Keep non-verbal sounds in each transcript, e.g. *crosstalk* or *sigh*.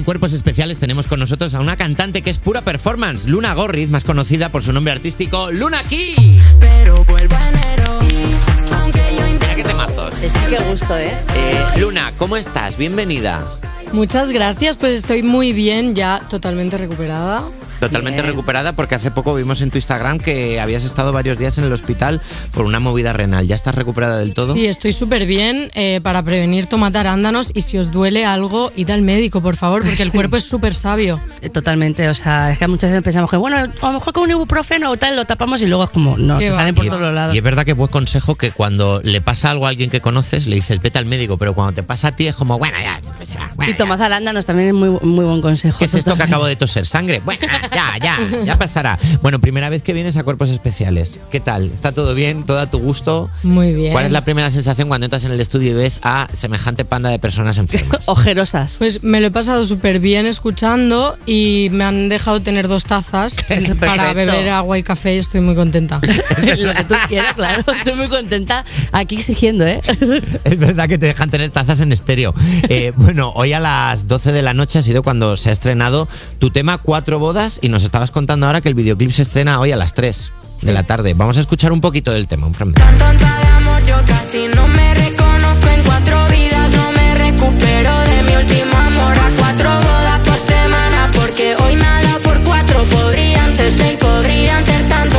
en Cuerpos Especiales tenemos con nosotros a una cantante que es pura performance, Luna Gorriz, más conocida por su nombre artístico, Luna Key. Pero vuelvo a enero. Aunque yo Mira qué temazos. Es que qué gusto, ¿eh? Eh, Luna, ¿cómo estás? Bienvenida. Muchas gracias, pues estoy muy bien, ya totalmente recuperada. Totalmente Bien. recuperada porque hace poco vimos en tu Instagram que habías estado varios días en el hospital por una movida renal. ¿Ya estás recuperada del todo? Sí, estoy súper bien eh, para prevenir tomar arándanos y si os duele algo, id al médico, por favor, porque el *laughs* cuerpo es súper sabio. Eh, Totalmente, o sea, es que muchas veces pensamos que, bueno, a lo mejor con un ibuprofeno o tal lo tapamos y luego es como, no, te salen por Y- todos los lados. Y es verdad que es buen consejo que cuando le pasa algo a alguien que conoces, le dices vete al médico, pero cuando te pasa a ti es como, bueno, ya, pues ya, bueno, Y tomar arándanos también es muy, muy buen consejo. ¿Qué es esto que acabo de toser? ¿Sangre? Bueno, *laughs* ya, ya, ya pasará. Bueno, primera vez que vienes a Cuerpos Especiales. ¿Qué tal? ¿Está todo bien? ¿Todo a tu gusto? Muy bien. ¿Cuál es la primera sensación cuando entras en el estudio y ves a semejante panda de personas enfermas? *laughs* Ojerosas. Pues me lo he pasado súper bien escuchando y me han dejado tener dos tazas *laughs* para beber agua y café y estoy muy contenta. *laughs* lo que tú quieras, claro. Estoy muy contenta aquí exigiendo, ¿eh? Es verdad que te dejan tener tazas en estéreo. Eh, bueno, hoy a las 12 de la noche ha sido cuando se ha estrenado tu tema Cuatro Bodas y nos estabas contando ahora que el videoclip se estrena hoy a las 3 de la tarde. Vamos a escuchar un poquito del tema, un fragmento. Tan tonta de amor, yo casi no me reconozco en cuatro vidas. No me recupero de mi último amor. A cuatro bodas por semana, porque hoy me ha dado por cuatro. Podrían ser seis, podrían ser tanto.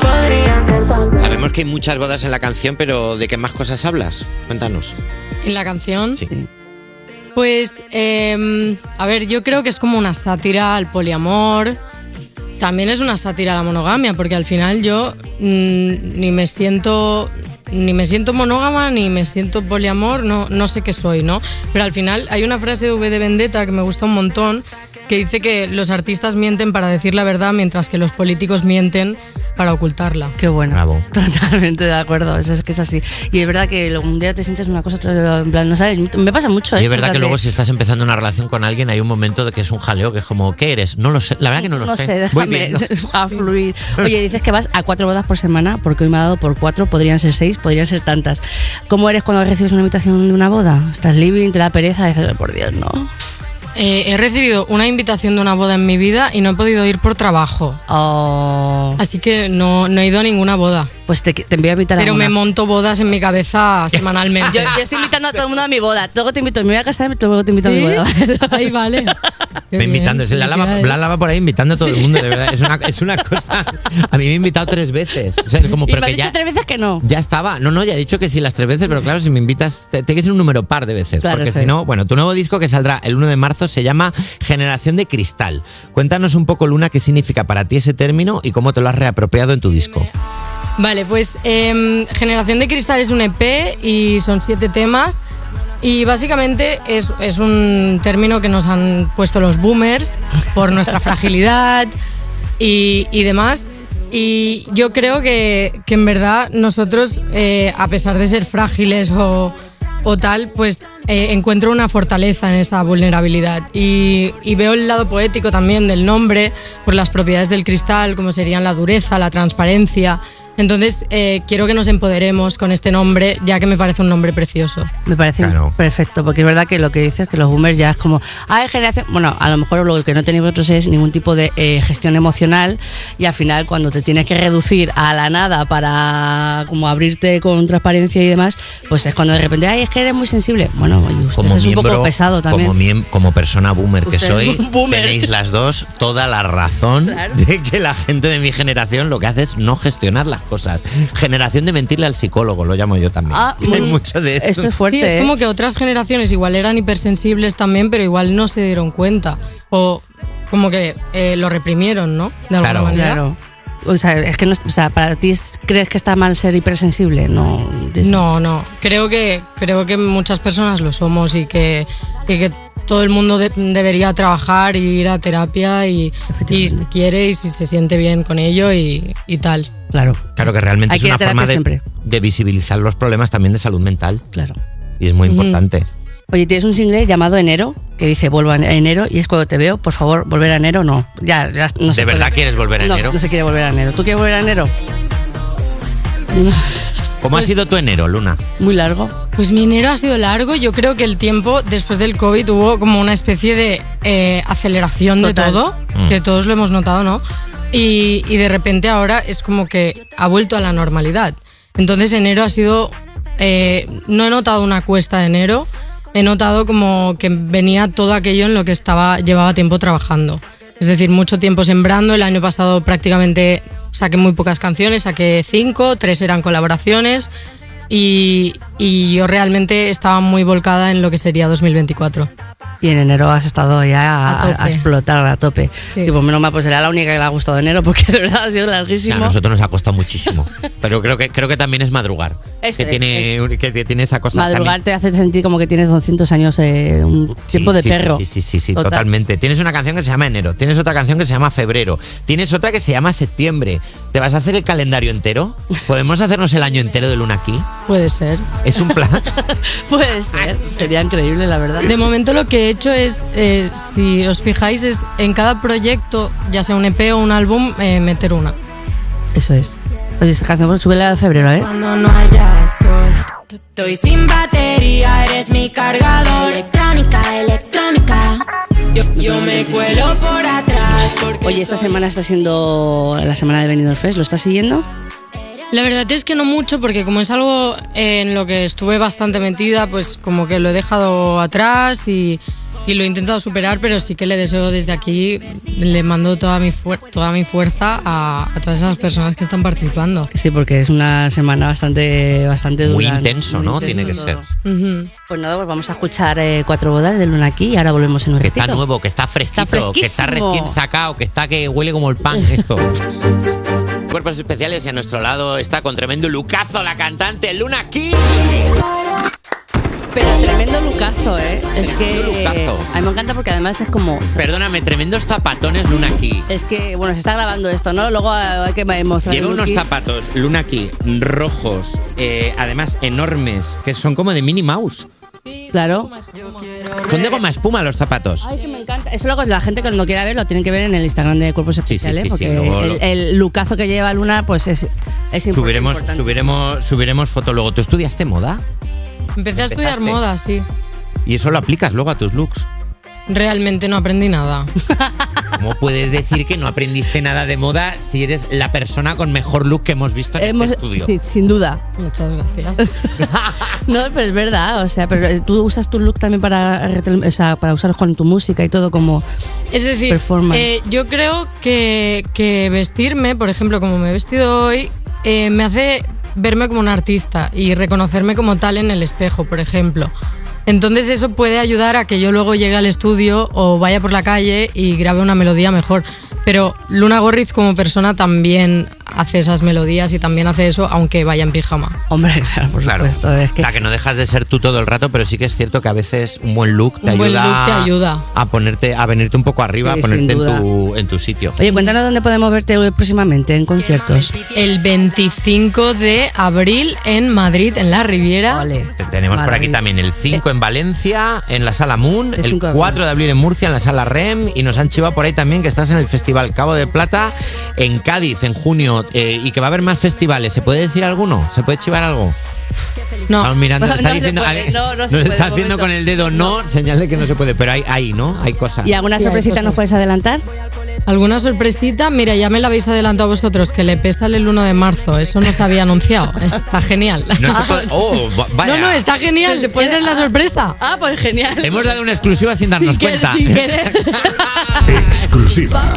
Podrían ser tanto. Sabemos que hay muchas bodas en la canción, pero ¿de qué más cosas hablas? Cuéntanos. En la canción, Sí. Pues, eh, a ver, yo creo que es como una sátira al poliamor. También es una sátira a la monogamia, porque al final yo mm, ni me siento ni me siento monógama ni me siento poliamor, no, no sé qué soy, ¿no? Pero al final hay una frase de V de Vendetta que me gusta un montón que dice que los artistas mienten para decir la verdad mientras que los políticos mienten para ocultarla. Qué bueno. Bravo. *laughs* Totalmente de acuerdo. Es, es que es así. Y es verdad que un día te sientes una cosa, otro, en plan, no sabes. Me pasa mucho. Y es esto, verdad que luego si estás empezando una relación con alguien hay un momento de que es un jaleo que es como, ¿qué eres? No lo sé. La verdad que no lo no sé. sé, déjame *laughs* a fluir. Oye, dices que vas a cuatro bodas por semana, porque hoy me ha dado por cuatro, podrían ser seis, podrían ser tantas. ¿Cómo eres cuando recibes una invitación de una boda? Estás living, te da pereza, dices, por Dios, no. Eh, he recibido una invitación de una boda en mi vida y no he podido ir por trabajo. Oh, Así que no, no he ido a ninguna boda. Pues te, te envío a invitar a Pero me una. monto bodas en mi cabeza *laughs* semanalmente. Yo, yo estoy invitando a todo el mundo a mi boda. Luego te invito, me voy a casar y luego te invito a mi ¿Sí? boda. Ahí vale. *laughs* Qué Me invitando, bien, la lava, la lava por ahí invitando a todo el mundo, de verdad. Es una, es una cosa. A mí me ha invitado tres veces. O sea, es como, y pero me has que dicho ya, tres veces que no. ya estaba. No, no, ya he dicho que sí las tres veces, pero claro, si me invitas, te- tiene que ser un número par de veces. Claro, porque sí. si no, bueno, tu nuevo disco que saldrá el 1 de marzo se llama Generación de Cristal. Cuéntanos un poco, Luna, qué significa para ti ese término y cómo te lo has reapropiado en tu disco. Vale, pues em, Generación de Cristal es un EP y son siete temas. Y básicamente es, es un término que nos han puesto los boomers por nuestra *laughs* fragilidad y, y demás. Y yo creo que, que en verdad nosotros, eh, a pesar de ser frágiles o, o tal, pues eh, encuentro una fortaleza en esa vulnerabilidad. Y, y veo el lado poético también del nombre, por las propiedades del cristal, como serían la dureza, la transparencia. Entonces, eh, quiero que nos empoderemos con este nombre, ya que me parece un nombre precioso. Me parece Claro. perfecto, porque es verdad que lo que dices, que los boomers ya es como, hay generación, bueno, a lo mejor lo que no tenéis vosotros es ningún tipo de eh, gestión emocional y al final cuando te tienes que reducir a la nada para como abrirte con transparencia y demás, pues es cuando de repente, ay, es que eres muy sensible. Bueno, y usted Como es un poco pesado también. Como, como persona boomer que soy, es boomer. tenéis las dos toda la razón Claro. de que la gente de mi generación lo que hace es no gestionar las cosas. Generación de mentirle al psicólogo, lo llamo yo también. Ah, *laughs* Hay mm, mucho de esto. Eso es fuerte. Sí, es ¿eh? como que otras generaciones igual eran hipersensibles también, pero igual no se dieron cuenta. O como que eh, lo reprimieron, ¿no? De alguna Claro. manera. Claro. O sea, es que no, o sea, para ti es- crees que está mal ser hipersensible, no. No, no. Creo que, creo que muchas personas lo somos y que, y que todo el mundo de- debería trabajar y ir a terapia y, si quiere y si se siente bien con ello y, y tal. Claro, Claro que realmente Hay es que una forma de, visibilizar los problemas también de salud mental claro. y es muy importante. Oye, tienes un single llamado Enero, que dice vuelvo a enero, y es cuando te veo, por favor, volver a enero, no. Ya, ya no se ¿De verdad puede. quieres volver a No, enero? No se quiere volver a enero. ¿Tú quieres volver a enero? *laughs* ¿Cómo ha Pues- sido tu enero, Luna? Muy largo. Pues mi enero ha sido largo. Yo creo que el tiempo después del COVID hubo como una especie de eh, aceleración Total. de todo, Mm. que todos lo hemos notado, ¿no? Y, de repente ahora es como que ha vuelto a la normalidad. Entonces enero ha sido... eh, no he notado una cuesta de enero, he notado como que venía todo aquello en lo que estaba llevaba tiempo trabajando. Es decir, mucho tiempo sembrando. El año pasado prácticamente saqué muy pocas canciones, saqué cinco, tres eran colaboraciones y yo realmente estaba muy volcada en lo que sería 2024. Y en enero has estado ya a, A a explotar a tope. Sí. Y pues menos mal, pues será la única que le ha gustado enero porque de verdad ha sido larguísimo. a nosotros nos ha costado muchísimo. Pero creo que, creo que también es madrugar. Eso que, es, tiene, que tiene esa cosa. Madrugar también. te hace sentir como que tienes 200 años, eh, un Sí, tiempo de sí, perro. Sí, sí, sí, sí, Total. totalmente. Tienes una canción que se llama enero, tienes otra canción que se llama febrero, tienes otra que se llama septiembre. ¿Te vas a hacer el calendario entero? ¿Podemos hacernos el año entero de luna aquí? Puede ser. Es un plan. *laughs* Puede ser, sería increíble, la verdad. De momento lo que he hecho es, eh, si os fijáis, es en cada proyecto, ya sea un EP o un álbum, eh, meter una. Eso es. Oye, esta canción, súbela de febrero, ¿eh? Cuando no haya sol. Estoy sin batería, eres mi cargador. Electrónica, electrónica. Yo, yo me cuelo por atrás. Porque Oye, esta semana está siendo la semana de Benidorm Fest, ¿lo estás siguiendo? La verdad es que no mucho, porque como es algo en lo que estuve bastante metida, pues como que lo he dejado atrás y, y lo he intentado superar, pero sí que le deseo desde aquí, le mando toda mi, fuer- toda mi fuerza a, a todas esas personas que están participando. Sí, porque es una semana bastante, bastante dura. Muy intenso, Muy ¿no? intenso Tiene que todo. ser. Ujú. Pues nada, pues vamos a escuchar eh, Cuatro Bodas de Luna aquí y ahora volvemos en un Que está nuevo, que está fresquito, Está que está recién sacado, que está que huele como el pan esto. *laughs* Cuerpos especiales y a nuestro lado está con tremendo lucazo la cantante Luna Key. Pero tremendo lucazo, ¿eh? Es que lucazo. a mí me encanta porque además es como... Perdóname, tremendos zapatones Luna Key. Es que, bueno, se está grabando esto, ¿no? Luego hay que mostrar Lleva unos zapatos Luna Key rojos, eh, además enormes, que son como de Minnie Mouse. Claro. Son de goma espuma los zapatos. Ay, que me encanta. Eso luego la gente que no quiera ver lo tienen que ver en el Instagram de Cuerpos sí, Especiales, sí, sí, porque luego el, el lucazo que lleva Luna, pues es, es Subiremos, importante. subiremos, subiremos foto luego. ¿Tú estudiaste moda? Empecé a estudiar Empezaste. moda, sí. Y eso lo aplicas luego a tus looks. Realmente no aprendí nada. *laughs* ¿Cómo puedes decir que no aprendiste nada de moda si eres la persona con mejor look que hemos visto en Hemos- este estudio? sí, sin duda. Muchas gracias. *laughs* No, pero es verdad, o sea, pero eh, tú usas tu look también para, o sea, para usarlos con tu música y todo como... Es decir, Performance. eh, yo creo que, que vestirme, por ejemplo, como me he vestido hoy, eh, me hace verme como un artista y reconocerme como tal en el espejo, por ejemplo. Entonces eso puede ayudar a que yo luego llegue al estudio o vaya por la calle y grabe una melodía mejor. Pero Luna Gorriz como persona también hace esas melodías y también hace eso aunque vaya en pijama. Hombre, *laughs* claro, por Claro. supuesto. Es que, O sea, que no dejas de ser tú todo el rato, pero sí que es cierto que a veces un buen look te Un buen ayuda, look te ayuda. a ponerte, a venirte un poco arriba, Sí, a ponerte en tu, en tu sitio. Oye, cuéntanos dónde podemos verte próximamente en conciertos. El 25 de abril en Madrid, en la Riviera. Te- Tenemos por aquí también el 5 en Valencia, en la sala Moon, El el 5 de 4 de abril en Murcia, en la sala REM, y nos han chivado por ahí también que estás en el Festival Cabo de Plata, en Cádiz, en junio, eh, y que va a haber más festivales. ¿Se puede decir alguno? ¿Se puede chivar algo? No, Estamos mirando, está No se diciendo, puede, Ale, no, no nos se puede, está haciendo momento. con el dedo no, señal de que no se puede, pero hay, hay ¿no? Hay cosas. ¿Y alguna Sí, sorpresita nos puedes adelantar? ¿Alguna sorpresita? Mira, ya me la habéis adelantado vosotros, que el EP sale el 1 de marzo. Eso no se había anunciado. *laughs* Está genial. No se puede- *laughs* oh, va- vaya. No, no, está genial. Esa es la sorpresa. Ah, pues genial. Hemos dado una exclusiva sin darnos *laughs* cuenta. sin. Exclusiva.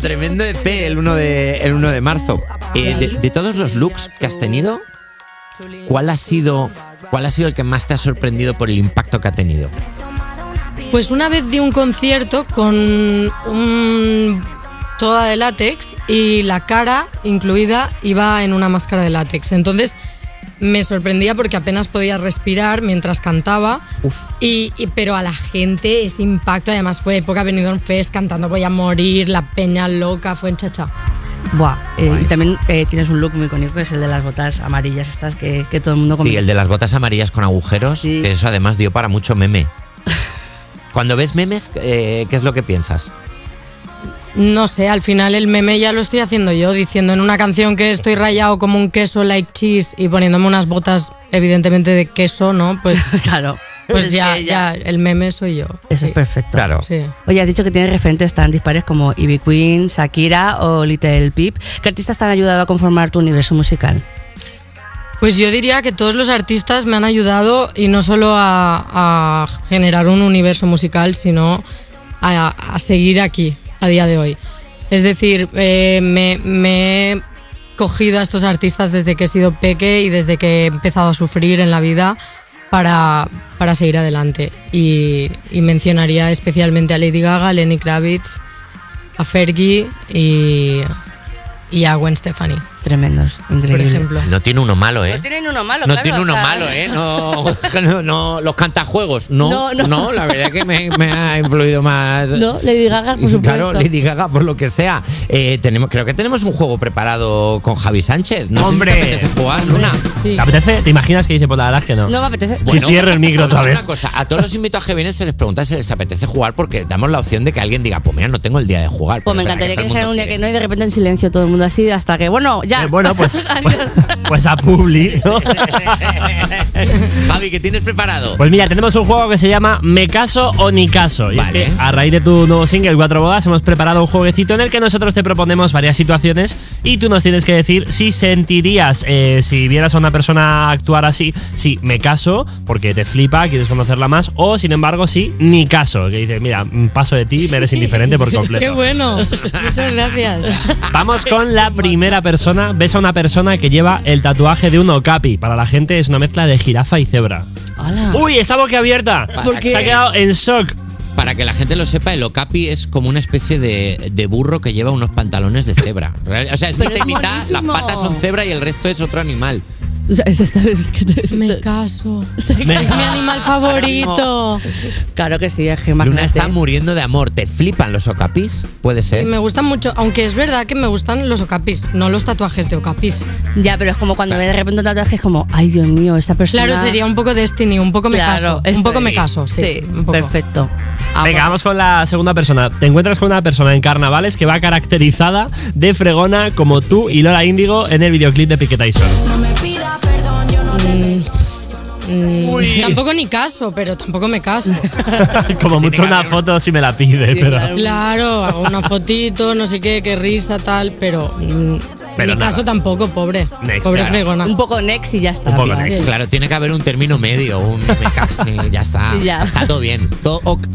Tremendo EP el 1 de, el 1 de marzo. Eh, de, de todos los looks que has tenido, ¿cuál ha, sido, ¿cuál ha sido el que más te ha sorprendido por el impacto que ha tenido? Pues una vez di un concierto con un toda de látex y la cara incluida iba en una máscara de látex. Entonces me sorprendía porque apenas podía respirar mientras cantaba. Uf. Y, y- pero a la gente ese impacto, además fue época Benidorm Fest cantando Voy a morir, la peña loca, fue en chacha. Buah, eh, y también eh, tienes un look muy icónico, que es el de las botas amarillas estas que, que todo el mundo Sí, comenta. el de las botas amarillas con agujeros, Sí. que eso además dio para mucho meme. *laughs* Cuando ves memes, eh, ¿qué es lo que piensas? No sé, al final el meme ya lo estoy haciendo yo, diciendo en una canción que estoy rayado como un queso like cheese y poniéndome unas botas evidentemente de queso, ¿no? Pues, *laughs* Claro. pues Es ya, ya, el meme soy yo. Eso Sí, es perfecto. Claro. Sí. Oye, has dicho que tienes referentes tan dispares como Ivy Queen, Shakira o Little Peep. ¿Qué artistas te han ayudado a conformar tu universo musical? Pues yo diría que todos los artistas me han ayudado y no solo a, a generar un universo musical, sino a, a seguir aquí a día de hoy. Es decir, eh, me, he cogido a estos artistas desde que he sido peque y desde que he empezado a sufrir en la vida para, para seguir adelante. Y, y mencionaría especialmente a Lady Gaga, a Lenny Kravitz, a Fergie y, y a Gwen Stefani, Tremendos, por increíble. ejemplo. No tiene uno malo, ¿eh? No tienen uno malo, No claro, tiene o uno sea- malo, ¿eh? No, *laughs* no, no, los cantajuegos. No, No, no, no. la verdad que me, me ha influido más. No, Lady Gaga, por supuesto. Claro, Lady Gaga, por lo que sea. Eh, tenemos, creo que tenemos un juego preparado con Javi Sánchez. No sé si Hombre. te apetece jugar, Luna. Sí. ¿Te apetece? ¿Te imaginas que dice? Pues la verdad es que no. No me apetece. Si cierro el micro otra una vez. cosa, a todos los invitados que vienen se les pregunta si les apetece jugar porque damos la opción de que alguien diga, pues mira, no tengo el día de jugar. Pues me encantaría que dijera mundo un día que no y de repente en silencio todo el mundo así hasta que, bueno, ya. Eh, bueno, pues, *laughs* Adiós. Pues a Publi, ¿no? *laughs* Javi, ¿qué tienes preparado? Pues mira, tenemos un juego que se llama Me caso o ni caso. Y Vale. es que a raíz de tu nuevo single Cuatro Bodas hemos preparado un jueguecito en el que nosotros te proponemos varias situaciones y tú nos tienes que decir si sentirías, eh, si vieras a una persona actuar así, si me caso porque te flipa, quieres conocerla más, o sin embargo si ni caso, que dices, mira, mm, paso de ti, me eres indiferente por *laughs* completo. Qué bueno. *laughs* Muchas gracias. Vamos con la primera persona. Ves a una persona que lleva el tatuaje de un okapi. Para la gente es una mezcla de jirafa y cebra. Hola. ¡Uy, está boquiabierta! ¿Por qué? Se ha quedado en shock. Para que la gente lo sepa, el okapi es como una especie de, de burro que lleva unos pantalones de cebra. O sea, es Pero mitad y es mitad, las patas son cebra y el resto es otro animal. O sea, es- es- es que te- Me caso. Me- Es mi animal favorito. Claro que sí, es que Luna imagínate. está muriendo de amor. ¿Te flipan los okapis? Puede Y ser. me gustan mucho, aunque es verdad que me gustan los okapis, no los tatuajes de okapis. Ya, pero es como cuando ve de repente un tatuaje, es como, ay Dios mío, esta persona. Claro, sería un poco Destiny, un poco me Claro, caso. Un poco me caso, sí. un poco. perfecto. Ah, Venga, bueno. vamos con la segunda persona. Te encuentras con una persona en carnavales que va caracterizada de fregona como tú y Lola Índigo en el videoclip de Piquet Tyson. Mm, tampoco ni caso, pero tampoco me caso. *laughs* como mucho una foto si me la pide, pero. claro. Claro, hago una fotito, no sé qué, qué risa, tal, pero. mm, Pero ni nada. caso tampoco, pobre. Next, pobre claro. fregona. Un poco next y ya está. Un poco mira. next. Claro, tiene que haber un término medio, un me caso y ya está. *laughs* Ya. Está todo bien. Todo ok,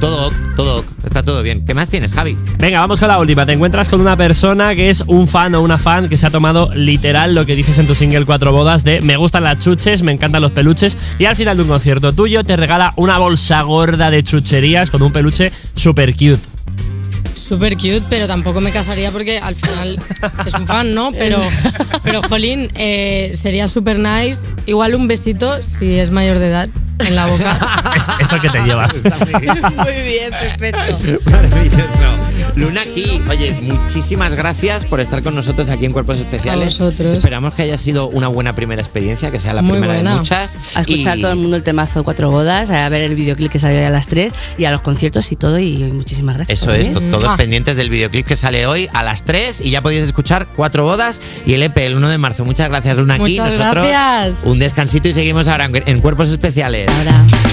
todo ok, todo ok. Está todo bien. ¿Qué más tienes, Javi? Venga, vamos con la última. Te encuentras con una persona que es un fan o una fan que se ha tomado literal lo que dices en tu single Cuatro Bodas de me gustan las chuches, me encantan los peluches y al final de un concierto tuyo te regala una bolsa gorda de chucherías con un peluche super cute. Súper cute, pero tampoco me casaría porque al final *laughs* es un fan, ¿no? Pero, pero jolín, eh, sería súper nice. Igual un besito, si es mayor de edad, en la boca. *laughs* Es eso que te llevas. Muy bien, perfecto. Maravilloso. Luna aquí, oye, muchísimas gracias por estar con nosotros aquí en Cuerpos Especiales. A vosotros. Esperamos que haya sido una buena primera experiencia, que sea la Muy primera de muchas. A escuchar Y todo el mundo el temazo Cuatro Bodas, a ver el videoclip que salió a las 3 y a los conciertos y todo. Y muchísimas gracias. Eso es, todos Mua. pendientes del videoclip que sale hoy a las 3 y ya podéis escuchar Cuatro Bodas y el EP el 1 de marzo. Muchas gracias, Luna. Aquí Muchas nosotros gracias. un descansito y seguimos ahora en, en Cuerpos Especiales. Ahora.